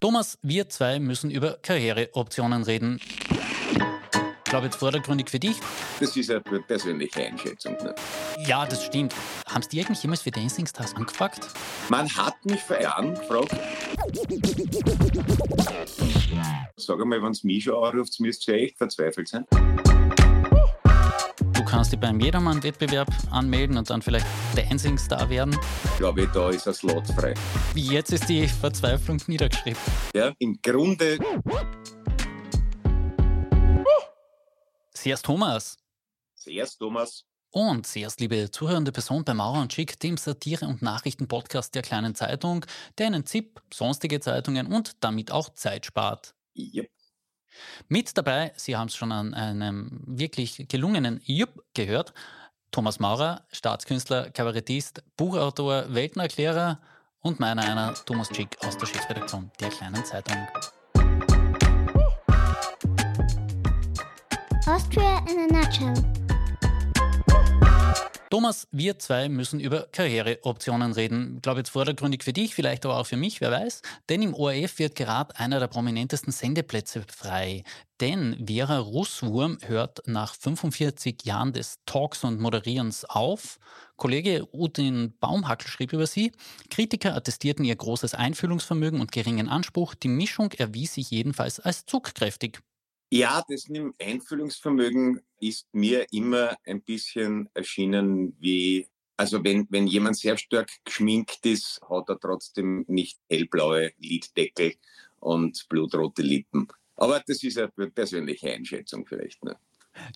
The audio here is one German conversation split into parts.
Thomas, wir zwei müssen über Karriereoptionen reden. Ich glaube jetzt vordergründig für dich. Das ist eine persönliche Einschätzung. Ne? Ja, das stimmt. Haben Sie eigentlich jemals für Dancing Stars angefragt? Man hat mich vor Jahren gefragt. Sag einmal, wenn es mich schon anruft, müsst ihr echt verzweifelt sein. Du kannst dich beim Jedermann-Wettbewerb anmelden und dann vielleicht Dancing Star werden. Ich glaube, da ist ein Slot frei. Jetzt ist die Verzweiflung niedergeschrieben. Ja, im Grunde Zuerst Thomas. zuerst Thomas. Und zuerst, liebe zuhörende Person bei Maurer und Schick, dem Satire- und Nachrichtenpodcast der Kleinen Zeitung, der Ihnen ZIP, sonstige Zeitungen und damit auch Zeit spart. Yep. Mit dabei, Sie haben es schon an einem wirklich gelungenen Jupp gehört, Thomas Maurer, Staatskünstler, Kabarettist, Buchautor, Weltenerklärer und meiner einer Thomas Schick aus der Chefredaktion der Kleinen Zeitung. Austria in a nutshell. Thomas, wir zwei müssen über Karriereoptionen reden. Ich glaube jetzt vordergründig für dich, vielleicht aber auch für mich, wer weiß. Denn im ORF wird gerade einer der prominentesten Sendeplätze frei. Denn Vera Russwurm hört nach 45 Jahren des Talks und Moderierens auf. Kollege Udin Baumhackel schrieb über sie, Kritiker attestierten ihr großes Einfühlungsvermögen und geringen Anspruch. Die Mischung erwies sich jedenfalls als zugkräftig. Ja, das Einfühlungsvermögen ist mir immer ein bisschen erschienen wie, also wenn, wenn jemand sehr stark geschminkt ist, hat er trotzdem nicht hellblaue Liddeckel und blutrote Lippen. Aber das ist eine persönliche Einschätzung vielleicht. Ne?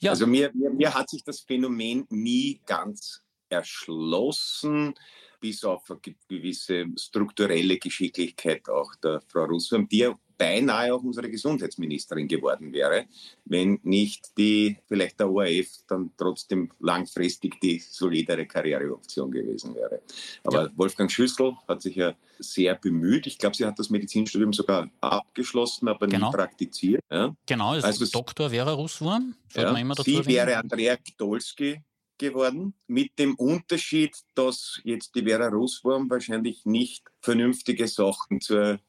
Ja. Also mir, mir, mir hat sich das Phänomen nie ganz erschlossen, bis auf eine ge- gewisse strukturelle Geschicklichkeit auch der Frau Russwurm, die ja beinahe auch unsere Gesundheitsministerin geworden wäre, wenn nicht die, vielleicht der ORF dann trotzdem langfristig die solidere Karriereoption gewesen wäre. Aber Wolfgang Schüssel hat sich ja sehr bemüht. Ich glaube, sie hat das Medizinstudium sogar abgeschlossen, aber Genau. nie praktiziert. Ja? Genau, Also ist Dr. Vera Russwurm. Ja, man immer dazu sie erwähnen. wäre Andrea Gdolski geworden, mit dem Unterschied, dass jetzt die Vera Russwurm wahrscheinlich nicht vernünftige Sachen zur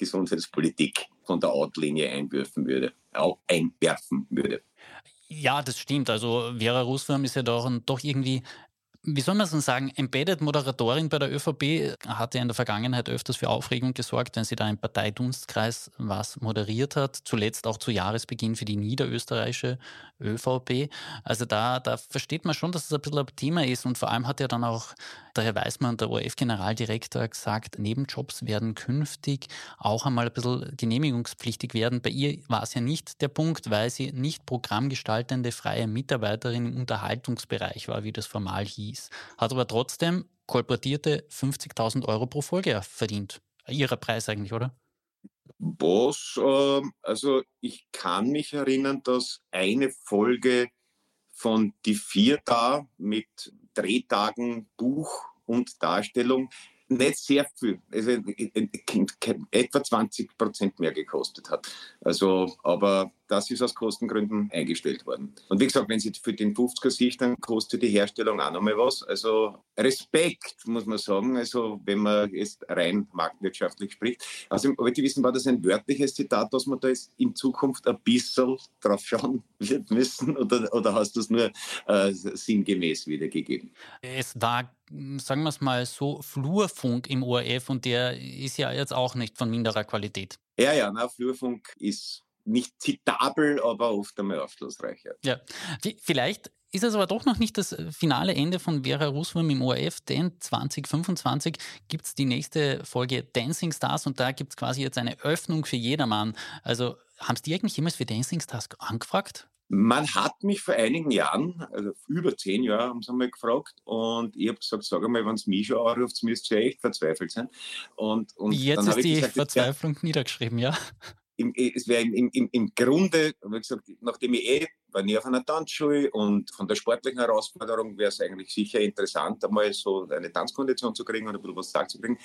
ÖVP-Gesundheitspolitik von der Outlinie einwerfen würde, auch einwerfen würde. Ja, das stimmt. Also Vera Russwurm ist ja doch, doch irgendwie, wie soll man es denn sagen, Embedded-Moderatorin bei der ÖVP, hat ja in der Vergangenheit öfters für Aufregung gesorgt, wenn sie da im Parteidunstkreis was moderiert hat. Zuletzt auch zu Jahresbeginn für die niederösterreichische ÖVP. Also da, da versteht man schon, dass es ein bisschen ein Thema ist. Und vor allem hat ja dann auch der Herr Weißmann, der ORF-Generaldirektor, gesagt, Nebenjobs werden künftig auch einmal ein bisschen genehmigungspflichtig werden. Bei ihr war es ja nicht der Punkt, weil sie nicht programmgestaltende freie Mitarbeiterin im Unterhaltungsbereich war, wie das formal hieß. Hat aber trotzdem kolportierte 50.000 Euro pro Folge verdient. Ihrer Preis eigentlich, oder? Was, ähm, also ich kann mich erinnern, dass eine Folge von Die Vier da mit Drehtagen, Buch und Darstellung nicht sehr viel, also etwa 20 Prozent mehr gekostet hat. Also, aber das ist aus Kostengründen eingestellt worden. Und wie gesagt, wenn sie für den 50er sich, dann kostet die Herstellung auch nochmal was. Also Respekt, muss man sagen, also wenn man jetzt rein marktwirtschaftlich spricht. Also wollte ich wissen, war das ein wörtliches Zitat, dass man da jetzt in Zukunft ein bisschen drauf schauen wird müssen oder, oder hast du es nur äh, sinngemäß wiedergegeben? Es war, sagen wir es mal so, Flurfunk im ORF und der ist ja jetzt auch nicht von minderer Qualität. Ja, ja, na, Flurfunk ist nicht zitabel, aber oft einmal aufschlussreicher. Ja, Vi- vielleicht ist es aber doch noch nicht das finale Ende von Vera Russwurm im ORF, denn 2025 gibt es die nächste Folge Dancing Stars und da gibt es quasi jetzt eine Öffnung für jedermann. Also haben Sie die eigentlich jemals für Dancing Stars angefragt? Man hat mich vor einigen Jahren, also über zehn Jahre, haben sie mal gefragt und ich habe gesagt, sag einmal, wenn es mich schon anruft, müsst ihr echt verzweifelt sein. Und, und Jetzt ist die gesagt, Verzweiflung niedergeschrieben, ja? im, es wäre im, im, im Grunde, ich gesagt, nachdem ich eh war nie auf einer Tanzschule und von der sportlichen Herausforderung wäre es eigentlich sicher interessant, einmal so eine Tanzkondition zu kriegen und ein bisschen was gesagt zu kriegen.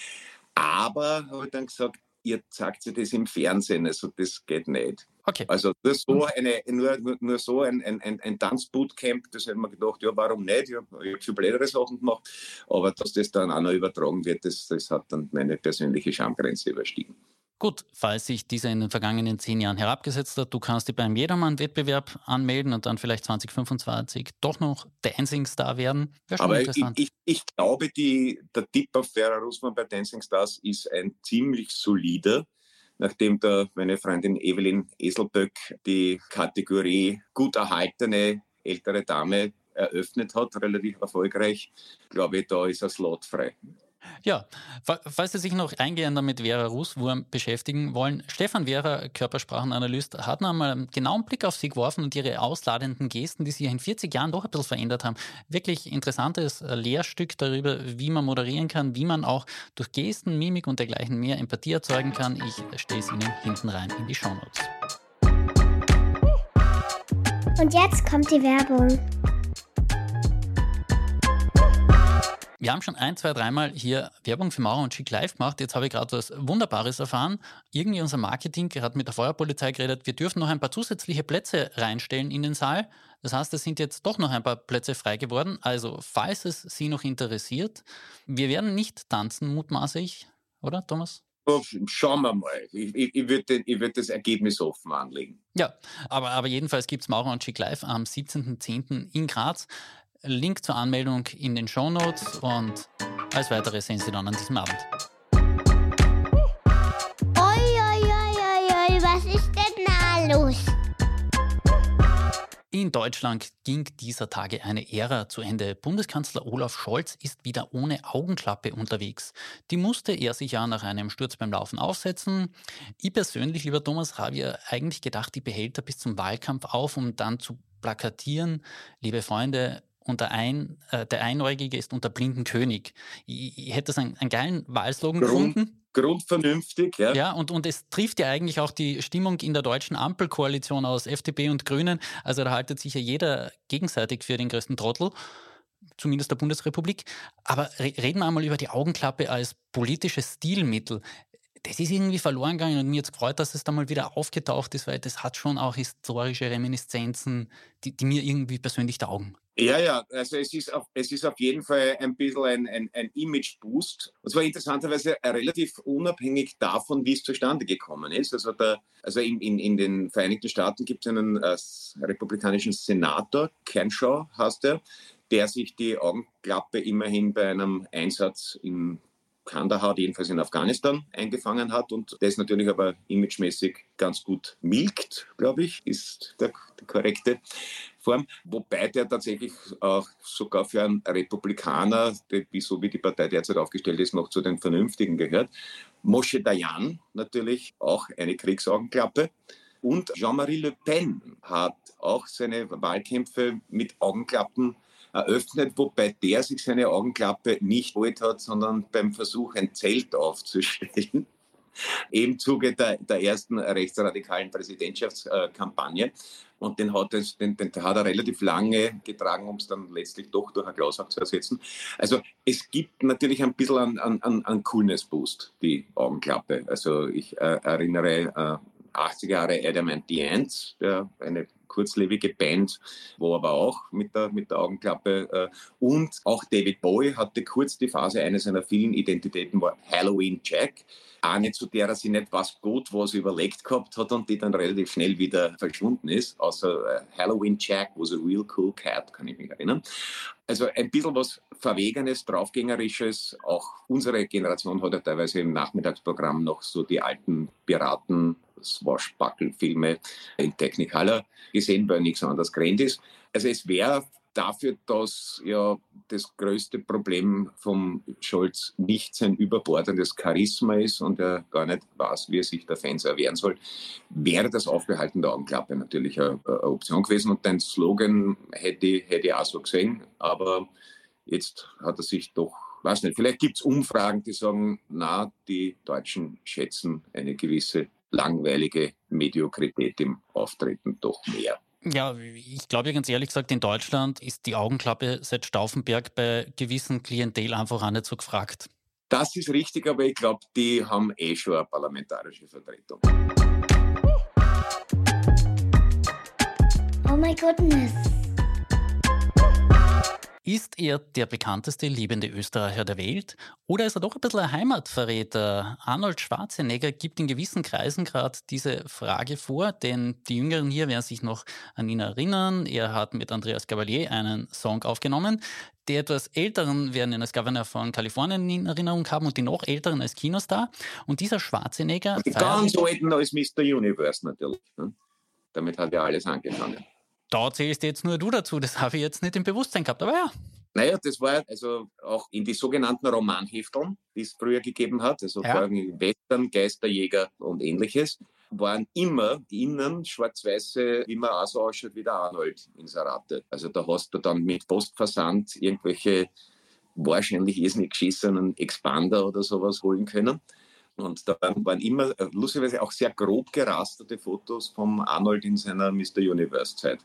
Aber habe ich dann gesagt, ihr zeigt sich das im Fernsehen, also das geht nicht. Okay. Also nur so, eine, nur, nur, so ein, ein, ein, Tanzbootcamp, das hätte man gedacht, ja, warum nicht? Ich habe hab schon blödere Sachen gemacht, aber dass das dann auch noch übertragen wird, das, das hat dann meine persönliche Schamgrenze überstiegen. Gut, falls sich dieser in den vergangenen zehn Jahren herabgesetzt hat, du kannst dich beim Jedermann-Wettbewerb anmelden und dann vielleicht 2025 doch noch Dancing Star werden. Aber ich, ich, ich, glaube, die, der Tipp auf Vera Russmann bei Dancing Stars ist ein ziemlich solider nachdem da meine Freundin Evelyn Eselböck die Kategorie gut erhaltene ältere Dame eröffnet hat, relativ erfolgreich, glaube ich, da ist ein Slot frei. Ja, falls Sie sich noch eingehender mit Vera Rußwurm beschäftigen wollen, Stefan Vera, Körpersprachenanalyst, hat noch einmal einen genauen Blick auf Sie geworfen und Ihre ausladenden Gesten, die sich in 40 Jahren doch ein bisschen verändert haben. Wirklich interessantes äh, Lehrstück darüber, wie man moderieren kann, wie man auch durch Gesten, Mimik und dergleichen mehr Empathie erzeugen kann. Ich stelle es Ihnen hinten rein in die Shownotes. Und jetzt kommt die Werbung. Wir haben schon ein, zwei, dreimal hier Werbung für Maurer und Schick live gemacht. Jetzt habe ich gerade was Wunderbares erfahren. Irgendwie unser Marketing hat mit der Feuerpolizei geredet, wir dürfen noch ein paar zusätzliche Plätze reinstellen in den Saal. Das heißt, es sind jetzt doch noch ein paar Plätze frei geworden. Also, falls es Sie noch interessiert, wir werden nicht tanzen, mutmaße ich, oder Thomas? Schauen wir mal. Ich, ich, ich würde würd das Ergebnis offen anlegen. Ja, aber, aber jedenfalls gibt es Maurer und Schick live am 17.10. in Graz. Link zur Anmeldung in den Show Notes und alles weitere sehen Sie dann an diesem Abend. Oi, oi, oi, oi, was ist denn da los? In Deutschland ging dieser Tage eine Ära zu Ende. Bundeskanzler Olaf Scholz ist wieder ohne Augenklappe unterwegs. Die musste er sich ja nach einem Sturz beim Laufen aufsetzen. Ich persönlich, lieber Thomas, habe ja eigentlich gedacht, die behält er bis zum Wahlkampf auf, um dann zu plakatieren. Liebe Freunde, unter ein, äh, der Einäugige ist unter blinden König. Ich, ich hätte das einen, einen geilen Wahlslogan Grund, gefunden. Grundvernünftig, ja. Ja, und, und es trifft ja eigentlich auch die Stimmung in der deutschen Ampelkoalition aus FDP und Grünen. Also da haltet sich ja jeder gegenseitig für den größten Trottel zumindest der Bundesrepublik. Aber reden wir einmal über die Augenklappe als politisches Stilmittel. Das ist irgendwie verloren gegangen und mir jetzt gefreut, dass es da mal wieder aufgetaucht ist, weil das hat schon auch historische Reminiszenzen, die, die mir irgendwie persönlich taugen. Ja, ja, also es ist auf, es ist auf jeden Fall ein bisschen ein, ein, ein Image-Boost. Und zwar interessanterweise relativ unabhängig davon, wie es zustande gekommen ist. Also, der, also in, in, in den Vereinigten Staaten gibt es einen äh, republikanischen Senator, Kenshaw heißt er, der sich die Augenklappe immerhin bei einem Einsatz in Kandahar, jedenfalls in Afghanistan, eingefangen hat und das natürlich aber imagemäßig ganz gut milkt, glaube ich, ist der, der korrekte Form, wobei der tatsächlich auch sogar für einen Republikaner, so wie die Partei derzeit aufgestellt ist, noch zu den Vernünftigen gehört. Moshe Dayan natürlich auch eine Kriegsaugenklappe. Und Jean-Marie Le Pen hat auch seine Wahlkämpfe mit Augenklappen eröffnet, wobei der sich seine Augenklappe nicht geholt hat, sondern beim Versuch, ein Zelt aufzustellen im Zuge der, der ersten rechtsradikalen Präsidentschaftskampagne. Und den hat, den, den hat er relativ lange getragen, um es dann letztlich doch durch ein Glas zu ersetzen. Also es gibt natürlich ein bisschen an, an, an Coolness-Boost, die Augenklappe. Also ich äh, erinnere äh, 80 Jahre Adam and the Ants, der, eine kurzlebige Band, wo aber auch mit der, mit der Augenklappe äh, und auch David Bowie hatte kurz die Phase, eine seiner vielen Identitäten war Halloween Jack eine, zu der er sich nicht was gut was überlegt gehabt hat und die dann relativ schnell wieder verschwunden ist. Außer äh, Halloween Jack was a real cool cat, kann ich mich erinnern. Also ein bisschen was Verwegenes, Draufgängerisches. Auch unsere Generation hat ja teilweise im Nachmittagsprogramm noch so die alten Piraten, Swashbuckle-Filme in Technicolor gesehen, weil nichts anderes gerannt ist. Also es wäre dafür, dass ja das größte Problem vom Scholz nicht sein überbordendes Charisma ist und er gar nicht weiß, wie er sich der Fans erwehren soll, wäre das Aufbehalten der Augenklappe natürlich eine, eine Option gewesen. Und dein Slogan hätte, hätte ich auch so gesehen, aber jetzt hat er sich doch weiß nicht, vielleicht gibt es Umfragen, die sagen, na, die Deutschen schätzen eine gewisse langweilige Mediokrität im Auftreten doch mehr. Ja, ich glaube ganz ehrlich gesagt, in Deutschland ist die Augenklappe seit Stauffenberg bei gewissen Klientel einfach auch nicht so gefragt. Das ist richtig, aber ich glaube, die haben eh schon eine parlamentarische Vertretung. Oh my goodness. Ist er der bekannteste liebende Österreicher der Welt oder ist er doch ein bisschen ein Heimatverräter? Arnold Schwarzenegger gibt in gewissen Kreisen gerade diese Frage vor, denn die Jüngeren hier werden sich noch an ihn erinnern. Er hat mit Andreas Gavalier einen Song aufgenommen. Die etwas Älteren werden ihn als Governor von Kalifornien in Erinnerung haben und die noch Älteren als Kinostar. Und dieser Schwarzenegger. Die ganz Alten als Mr. Universe natürlich. Ne? Damit hat er alles angefangen. Da zählst jetzt nur du dazu, das habe ich jetzt nicht im Bewusstsein gehabt, aber ja. Naja, das war also auch in die sogenannten Romanhefteln, die es früher gegeben hat, also ja. vor allem Western, Geisterjäger und ähnliches, waren immer innen schwarz-weiße, man auch so ausschaut wie der Arnold Inserate. Also da hast du dann mit Postversand irgendwelche wahrscheinlich irrsinnig geschissenen Expander oder sowas holen können. Und da waren immer äh, lustigerweise auch sehr grob gerasterte Fotos vom Arnold in seiner Mr. Universe-Zeit.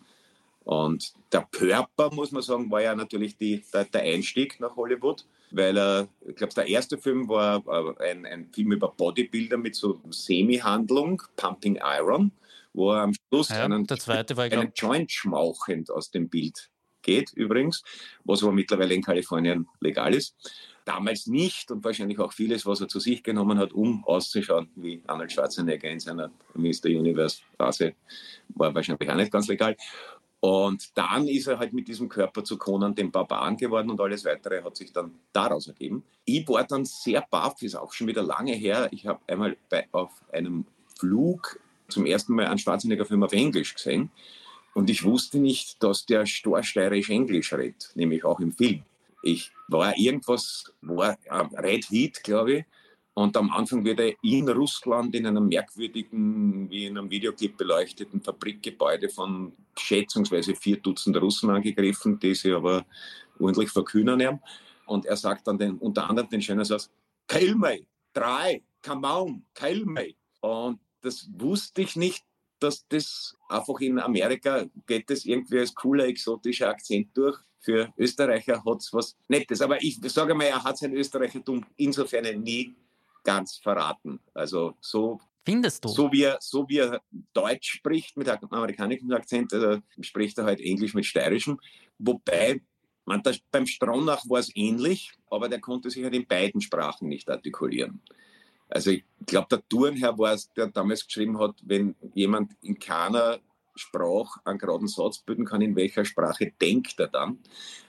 Und der Körper, muss man sagen, war ja natürlich die, der, der Einstieg nach Hollywood, weil er, ich glaube, der erste Film war äh, ein, ein Film über Bodybuilder mit so Semi-Handlung, Pumping Iron, wo er am Schluss ja, einen, der zweite war, einen Joint schmauchend aus dem Bild geht, übrigens, was aber mittlerweile in Kalifornien legal ist damals nicht und wahrscheinlich auch vieles, was er zu sich genommen hat, um auszuschauen wie Arnold Schwarzenegger in seiner Mr. Universe Phase, war wahrscheinlich auch nicht ganz legal. Und dann ist er halt mit diesem Körper zu Conan dem Barbaren geworden und alles weitere hat sich dann daraus ergeben. Ich war dann sehr baff, ist auch schon wieder lange her. Ich habe einmal bei, auf einem Flug zum ersten Mal einen Schwarzenegger-Film auf Englisch gesehen. Und ich wusste nicht, dass der storsteirisch Englisch redet, nämlich auch im Film. Ich war irgendwas, war Red Heat, glaube ich. Und am Anfang wird er in Russland in einem merkwürdigen, wie in einem Videoclip beleuchteten Fabrikgebäude von schätzungsweise vier Dutzend Russen angegriffen, die sie aber ordentlich verkühnen haben. Und er sagt dann den, unter anderem den schönen Satz, Kill me, drei, come on, kill me. Und das wusste ich nicht, dass das einfach in Amerika geht das irgendwie als cooler, exotischer Akzent durch. Für Österreicher hat es was Nettes. Aber ich sage mal, er hat sein Österreichertum insofern nie ganz verraten. Also so Findest du? So wie, er, so wie er Deutsch spricht mit einem amerikanischen Akzent, also spricht er halt Englisch mit steirischem. Wobei, man, das, beim Stronach war es ähnlich, aber der konnte sich halt in beiden Sprachen nicht artikulieren. Also ich glaube, der Turnherr war es, der damals geschrieben hat, wenn jemand in keiner Sprache einen geraden Satz bilden kann, in welcher Sprache denkt er dann.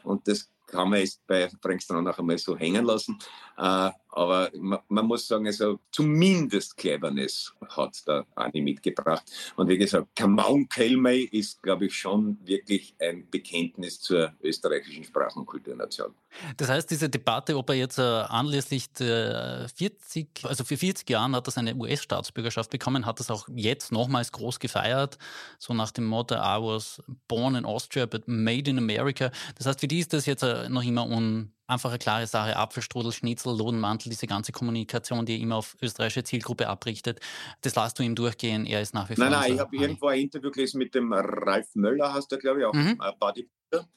Und das kann man jetzt bei Frank Stronach einmal so hängen lassen. Äh, aber man, muss sagen, also zumindest Cleverness hat der Ani mitgebracht. Und wie gesagt, Kamau Kelmey ist, glaube ich, schon wirklich ein Bekenntnis zur österreichischen Sprach- und Kulturnation. Das heißt, diese Debatte, ob er jetzt äh, anlässlich der 40, also für 40 Jahren hat er seine US-Staatsbürgerschaft bekommen, hat das auch jetzt nochmals groß gefeiert, so nach dem Motto, I was born in Austria, but made in America. Das heißt, für die ist das jetzt äh, noch immer un einfach eine klare Sache. Apfelstrudel, Schnitzel, Lodenmantel, diese ganze Kommunikation, die er immer auf österreichische Zielgruppe abrichtet, das lasst du ihm durchgehen. Er ist nach wie vor. Nein, nein, ich habe irgendwo ein Interview gelesen mit dem Ralf Möller, hast du, glaube ich, auch mhm. Bodybuilder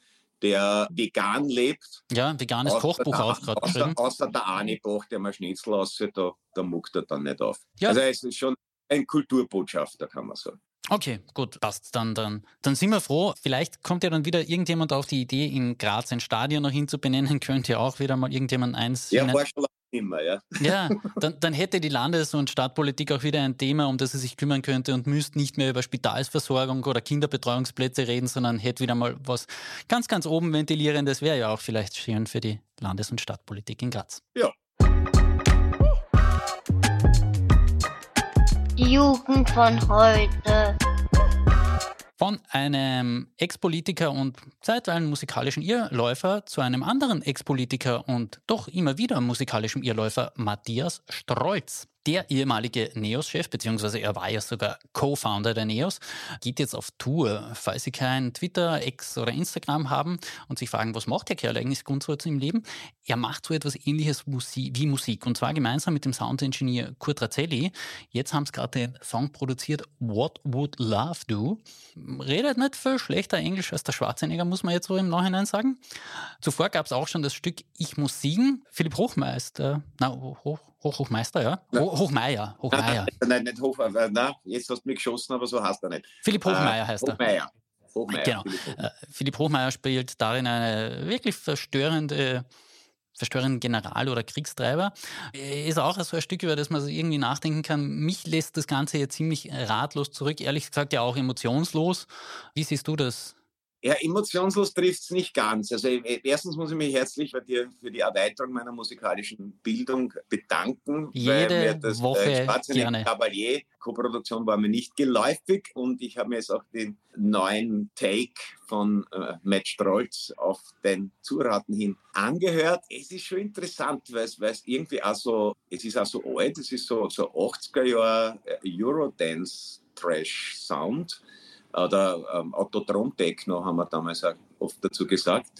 der vegan lebt. Ja, veganes außer Kochbuch auch gerade geschrieben. Außer der Ani Bach, der mal Schnitzel aussieht, da, da muckt er dann nicht auf. Ja. Also er ist schon ein Kulturbotschafter, kann man sagen. Okay, gut, passt. Dann, dann, dann sind wir froh. Vielleicht kommt ja dann wieder irgendjemand auf die Idee, in Graz ein Stadion noch hinzubenennen. Könnte ja auch wieder mal irgendjemand eins. Ja, war schon immer, ja. Ja, dann, dann hätte die Landes- und Stadtpolitik auch wieder ein Thema, um das sie sich kümmern könnte und müsste nicht mehr über Spitalsversorgung oder Kinderbetreuungsplätze reden, sondern hätte wieder mal was ganz, ganz oben ventilierendes. Wäre ja auch vielleicht schön für die Landes- und Stadtpolitik in Graz. Ja. Die Jugend von heute. Von einem Ex-Politiker und zeitweilen musikalischen Irrläufer zu einem anderen Ex-Politiker und doch immer wieder musikalischen Irrläufer, Matthias Strolz. Der ehemalige NEOS-Chef, beziehungsweise er war ja sogar Co-Founder der NEOS, geht jetzt auf Tour. Falls Sie kein Twitter, X oder Instagram haben und sich fragen, was macht der Kerl eigentlich grundsätzlich im Leben? Er macht so etwas ähnliches wie Musik und zwar gemeinsam mit dem Soundingenieur Kurt Razzelli. Jetzt haben sie gerade den Song produziert, What Would Love Do? Redet nicht viel schlechter Englisch als der Schwarzenegger, muss man jetzt so im Nachhinein sagen. Zuvor gab es auch schon das Stück Ich muss siegen. Philipp Hochmeister, na, Hoch, Hoch, Hochmeister, ja? Ho Hochmeier. Hochmeier. Nein, nicht Hoch, nein, jetzt hast du mich geschossen, aber so heißt er nicht. Philipp Hochmeier äh, heißt er. Hochmeier. Hochmeier. Genau. Philipp Hochmeier. Äh, Philipp Hochmeier spielt darin eine wirklich verstörende verstörenden General oder Kriegstreiber. Ist auch so ein Stück, über das man irgendwie nachdenken kann. Mich lässt das Ganze jetzt ziemlich ratlos zurück, ehrlich gesagt ja auch emotionslos. Wie siehst du das? Ja, emotionslos trifft es nicht ganz. Also e, erstens muss ich mich herzlich bei dir für die Erweiterung meiner musikalischen Bildung bedanken. Jede weil mir das, Woche äh, gerne. Cavalier Koproduktion war mir nicht geläufig und ich habe mir jetzt auch den neuen Take von äh, Matt Strolz auf den Zuraten hin angehört. Es ist schon interessant, weil es irgendwie auch so, es ist auch so alt, es ist so, so 80er Jahre äh, Eurodance Trash Sound oder ähm, Autotron-Techno haben wir damals auch oft dazu gesagt.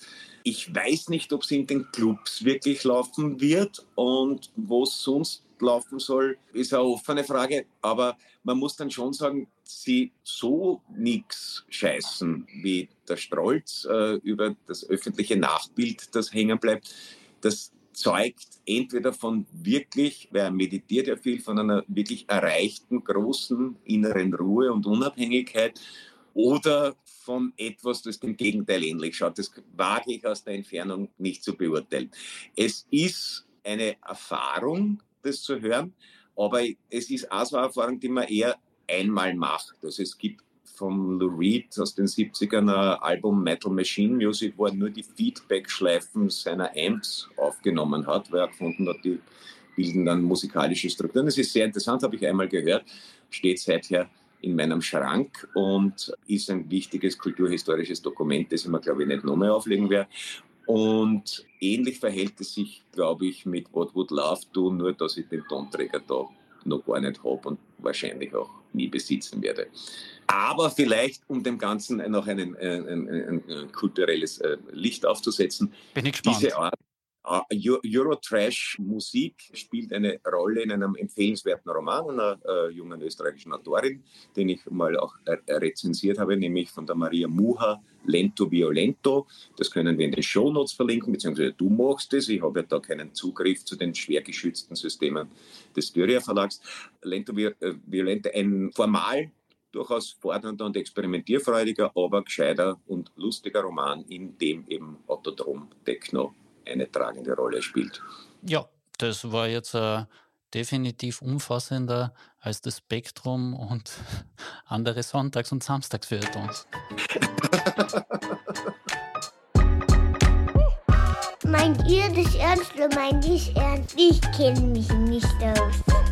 Ich weiß nicht, ob es in den Clubs wirklich laufen wird und wo es sonst laufen soll, ist eine offene Frage. Aber man muss dann schon sagen, sie so nichts scheißen wie der Strolz äh, über das öffentliche Nachbild, das hängen bleibt. Das zeugt entweder von wirklich, wer meditiert ja viel, von einer wirklich erreichten großen inneren Ruhe und Unabhängigkeit oder von etwas, das dem Gegenteil ähnlich schaut. Das wage ich aus der Entfernung nicht zu beurteilen. Es ist eine Erfahrung, das zu hören, aber es ist auch so eine Erfahrung, die man eher einmal macht. Also es gibt von Lou Reed aus den 70ern ein Album Metal Machine Music, wo er nur die Feedback-Schleifen seiner Amps aufgenommen hat, weil er gefunden hat, die bilden dann musikalische Strukturen. Das ist sehr interessant, habe ich einmal gehört, steht seither in meinem Schrank und ist ein wichtiges kulturhistorisches Dokument, das ich mir, glaube ich, nicht nochmal auflegen werde. Und ähnlich verhält es sich, glaube ich, mit What Would Love Do, nur dass ich den Tonträger da noch gar nicht habe und wahrscheinlich auch nie besitzen werde. Aber vielleicht, um dem Ganzen noch ein, ein, ein, ein kulturelles äh, Licht aufzusetzen, Bin ich gespannt. diese Art Eurotrash-Musik spielt eine Rolle in einem empfehlenswerten Roman einer äh, jungen österreichischen Autorin, den ich mal auch äh, rezensiert habe, nämlich von der Maria Muha, Lento Violento. Das können wir in den Shownotes verlinken, beziehungsweise du machst es. Ich habe ja da keinen Zugriff zu den schwer geschützten Systemen des Styria Verlags. Lento äh, Violento, ein formal durchaus fordernder und experimentierfreudiger, aber gescheiter und lustiger Roman, in dem eben Autodrom Techno eine tragende Rolle spielt. Ja, das war jetzt äh, definitiv umfassender als das Spektrum und andere Sonntags- und Samstagsfeuilletons. meint ihr das ernst oder meint ihr es ernst? Ich kenne mich nicht aus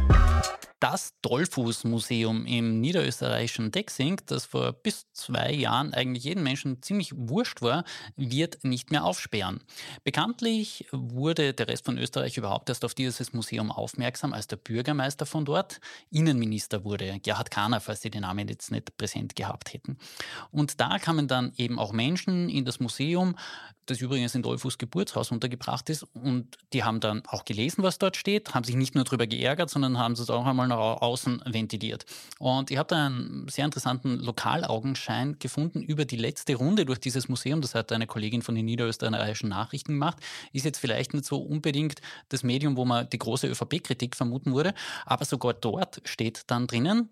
das Dollfuß-Museum im niederösterreichischen Dexing, das vor bis zwei Jahren eigentlich jedem Menschen ziemlich wurscht war, wird nicht mehr aufsperren. Bekanntlich wurde der Rest von Österreich überhaupt erst auf dieses Museum aufmerksam, als der Bürgermeister von dort Innenminister wurde, Gerhard Kahner, falls Sie den Namen jetzt nicht präsent gehabt hätten. Und da kamen dann eben auch Menschen in das Museum, das übrigens in Dollfuß Geburtshaus untergebracht ist, und die haben dann auch gelesen, was dort steht, haben sich nicht nur darüber geärgert, sondern haben es auch einmal nach außen ventiliert. Und ich habe da einen sehr interessanten Lokalaugenschein gefunden über die letzte Runde durch dieses Museum. Das hat eine Kollegin von den niederösterreichischen Nachrichten gemacht. Ist jetzt vielleicht nicht so unbedingt das Medium, wo man die große ÖVP-Kritik vermuten würde, aber sogar dort steht dann drinnen,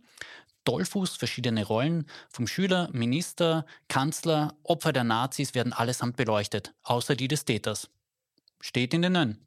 Dollfuß, verschiedene Rollen, vom Schüler, Minister, Kanzler, Opfer der Nazis werden allesamt beleuchtet, außer die des Täters. Steht in den Nön.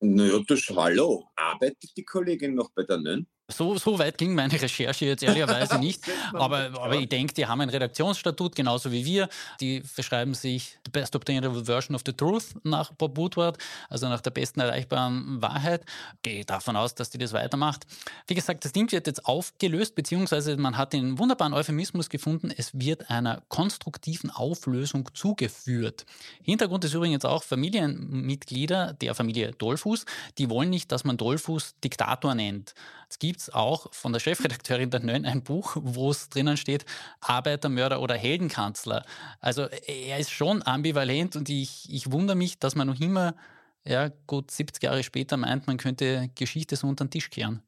Naja, das Hallo. Arbeitet die Kollegin noch bei der Nön? So, so weit ging meine Recherche jetzt ehrlicherweise nicht. aber, aber ich denke, die haben ein Redaktionsstatut, genauso wie wir. Die verschreiben sich the best obtainable version of the truth nach Bob Woodward, also nach der besten erreichbaren Wahrheit. Gehe davon aus, dass die das weitermacht. Wie gesagt, das Ding wird jetzt aufgelöst, beziehungsweise man hat den wunderbaren Euphemismus gefunden, es wird einer konstruktiven Auflösung zugeführt. Hintergrund ist übrigens auch Familienmitglieder der Familie Dollfuß, die wollen nicht, dass man Dollfuß Diktator nennt. Es gibt auch von der Chefredakteurin der Nön ein Buch, wo es drinnen steht, Arbeitermörder oder Heldenkanzler. Also er ist schon ambivalent und ich, ich wundere mich, dass man noch immer, ja, gut 70 Jahre später meint, man könnte Geschichte so unter den Tisch kehren.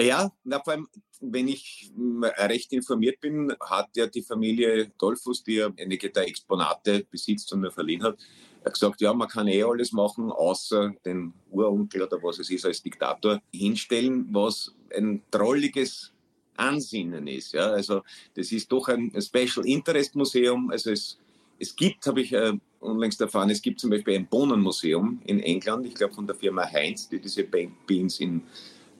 Ja, na, vor allem, wenn ich recht informiert bin, hat ja die Familie Dolphus, die ja einige der Exponate besitzt und mir verliehen hat, er hat gesagt, ja, man kann eh alles machen, außer den Uronkel oder was es ist als Diktator hinstellen, was ein drolliges Ansinnen ist. Ja? Also das ist doch ein Special Interest Museum. Also es, es gibt, habe ich äh, unlängst erfahren, es gibt zum Beispiel ein Bohnenmuseum in England, ich glaube von der Firma Heinz, die diese Beans in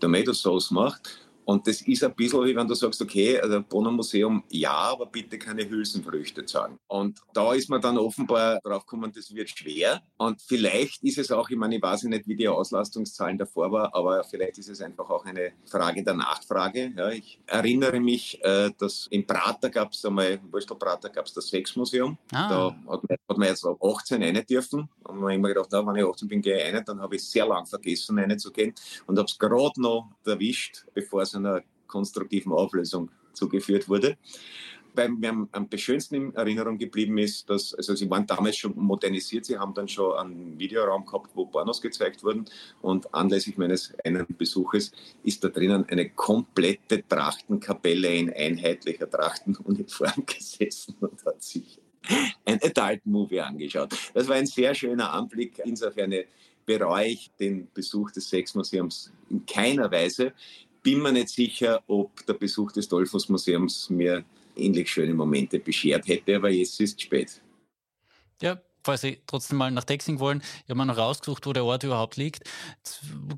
Tomato Sauce macht. Und das ist ein bisschen wie wenn du sagst, okay, also Bonner Museum, ja, aber bitte keine Hülsenfrüchte zahlen. Und da ist man dann offenbar drauf gekommen, das wird schwer. Und vielleicht ist es auch, ich meine, ich weiß nicht, wie die Auslastungszahlen davor waren, aber vielleicht ist es einfach auch eine Frage der Nachfrage. Ja, ich erinnere mich, äh, dass in Prater gab es einmal, in Prater gab es das Sexmuseum. Ah. Da hat man, hat man jetzt ab 18 rein dürfen. Und man hat immer gedacht, na, wenn ich 18 bin, gehe ich rein. Dann habe ich sehr lang vergessen, reinzugehen. Und habe es gerade noch erwischt, bevor es einer konstruktiven Auflösung zugeführt wurde. Weil mir am, schönsten in Erinnerung geblieben ist, dass, also sie waren damals schon modernisiert, sie haben dann schon einen Videoraum gehabt, wo Pornos gezeigt wurden und anlässlich meines einen Besuches ist da drinnen eine komplette Trachtenkapelle in einheitlicher Trachtenuniform gesessen und hat sich ein Adult-Movie angeschaut. Das war ein sehr schöner Anblick. Insofern bereue ich den Besuch des Sexmuseums in keiner Weise bin mir nicht sicher, ob der Besuch des Dollfuß-Museums mir ähnlich schöne Momente beschert hätte, aber jetzt ist es spät. Ja, falls Sie trotzdem mal nach Dexing wollen, ich habe mal noch rausgesucht, wo der Ort überhaupt liegt.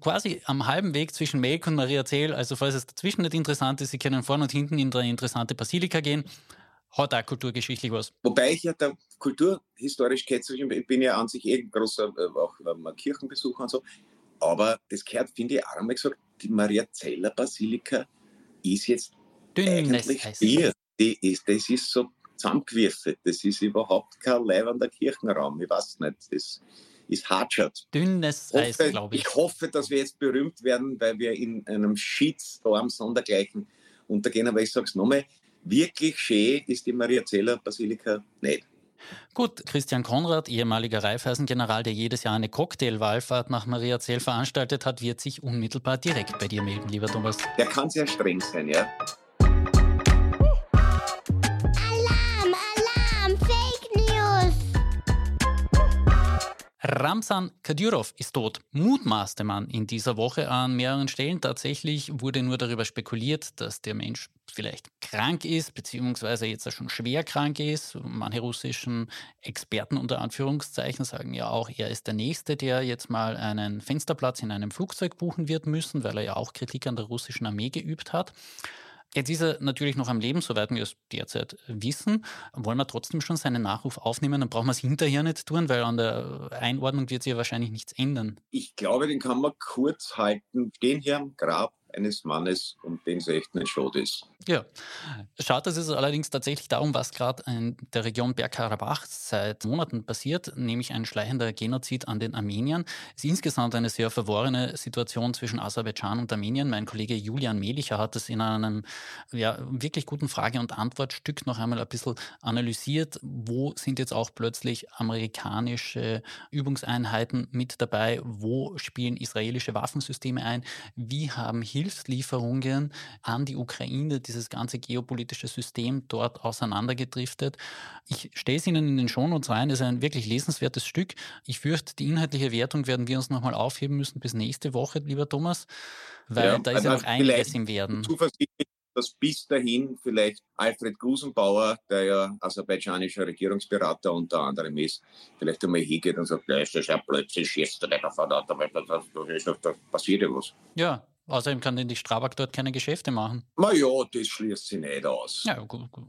Quasi am halben Weg zwischen Melk und Maria Zell, also falls es dazwischen nicht interessant ist, Sie können vorne und hinten in eine interessante Basilika gehen. Hat auch kulturgeschichtlich was. Wobei ich ja da kulturhistorisch ketzerig bin, ich bin ja an sich eh ein großer äh, auch, äh, Kirchenbesucher und so. Aber das gehört, finde ich, auch gesagt, die Maria Zeller Basilika ist jetzt Dünnes eigentlich Eis. Bier. Die ist, das ist so zusammengewürfelt. Das ist überhaupt kein leibender Kirchenraum. Ich weiß nicht. Das ist Hartschert. Dünnes Eis, glaube ich. Ich hoffe, dass wir jetzt berühmt werden, weil wir in einem Shitstorm sondergleichen untergehen. Aber ich sage es nochmal, wirklich schön ist die Maria Zeller Basilika nicht. Gut, Christian Konrad, ehemaliger Raiffeisen-General, der jedes Jahr eine Cocktailwallfahrt nach Maria Zell veranstaltet hat, wird sich unmittelbar direkt bei dir melden, lieber Thomas. Der kann sehr streng sein, ja. Ramsan Kadyrov ist tot, mutmaßte man in dieser Woche an mehreren Stellen. Tatsächlich wurde nur darüber spekuliert, dass der Mensch vielleicht krank ist, beziehungsweise jetzt schon schwer krank ist. Manche russischen Experten unter Anführungszeichen sagen ja auch, er ist der Nächste, der jetzt mal einen Fensterplatz in einem Flugzeug buchen wird müssen, weil er ja auch Kritik an der russischen Armee geübt hat. Jetzt ist er natürlich noch am Leben, soweit wir es derzeit wissen. Wollen wir trotzdem schon seinen Nachruf aufnehmen? Dann brauchen wir es hinterher nicht tun, weil an der Einordnung wird sich ja wahrscheinlich nichts ändern. Ich glaube, den kann man kurz halten. Stehen hier am Grab eines Mannes, um den es echt nicht schade ist. Ja, schaut es ist allerdings tatsächlich darum, was gerade in der Region Bergkarabach seit Monaten passiert, nämlich ein schleichender Genozid an den Armeniern. Es ist insgesamt eine sehr verworrene Situation zwischen Aserbaidschan und Armenien. Mein Kollege Julian Melicher hat es in einem ja, wirklich guten Frage- und Antwortstück noch einmal ein bisschen analysiert. Wo sind jetzt auch plötzlich amerikanische Übungseinheiten mit dabei? Wo spielen israelische Waffensysteme ein? Wie haben Hilfslieferungen an die Ukraine die dieses ganze geopolitische System dort auseinandergedriftet. Ich stelle es Ihnen in den Shownotes rein, das ist ein wirklich lesenswertes Stück. Ich fürchte, die inhaltliche Wertung werden wir uns nochmal aufheben müssen bis nächste Woche, lieber Thomas, weil ja, da ist ja noch einiges im Werden. Zuversichtlich dass bis dahin vielleicht Alfred Gusenbauer, der ja aserbaidschanischer Regierungsberater unter anderem ist, vielleicht einmal hingeht und sagt, ja, ist das ja plötzlich da, da passiert ja was. Ja, Außerdem kann denn die Strabag dort keine Geschäfte machen. Na ja, das schließt sie nicht aus. Ja,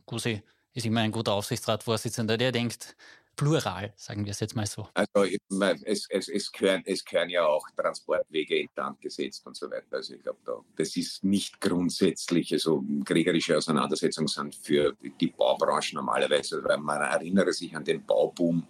Gusi ist immer ein guter Aufsichtsratsvorsitzender, der denkt plural, sagen wir es jetzt mal so. Also es, es, es, gehören, es gehören ja auch Transportwege in Land gesetzt und so weiter. Also ich glaube, da, das ist nicht grundsätzlich, also kriegerische Auseinandersetzungen sind für die Baubranche normalerweise, weil man erinnere sich an den Bauboom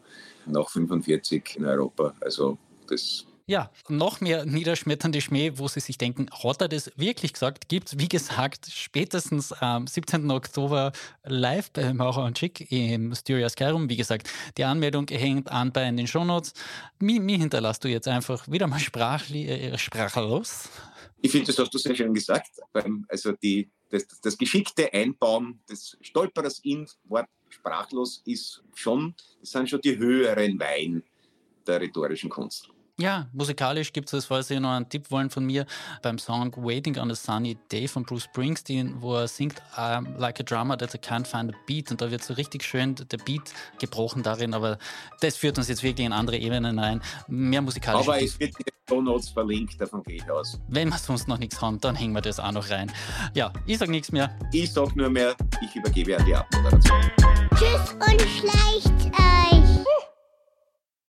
nach 45 in Europa. Also das ja, noch mehr niederschmetternde Schmäh, wo sie sich denken, hat er das wirklich gesagt? Gibt es, wie gesagt, spätestens am 17. Oktober live bei Maurer und Schick im Styria Skyrim. Wie gesagt, die Anmeldung hängt an bei den Shownotes. Mir, mir hinterlasst du jetzt einfach wieder mal sprachli äh, sprachlos. Ich finde, das hast du sehr schön gesagt. Also die, das, das geschickte Einbauen des Stolperers in Wort sprachlos ist schon, das sind schon die höheren Wein der rhetorischen Kunst. Ja, musikalisch gibt es das, falls Sie noch einen Tipp wollen von mir, beim Song Waiting on a Sunny Day von Bruce Springsteen, wo er singt um, Like a Drummer that I can't find a beat und da wird so richtig schön der Beat gebrochen darin, aber das führt uns jetzt wirklich in andere Ebenen rein. Mehr musikalisch. Aber es wird in den Show Notes verlinkt, davon gehe ich aus. Wenn wir sonst noch nichts haben, dann hängen wir das auch noch rein. Ja, ich sage nichts mehr. Ich sage nur mehr, ich übergebe an die Abmoderation. Tschüss und schleicht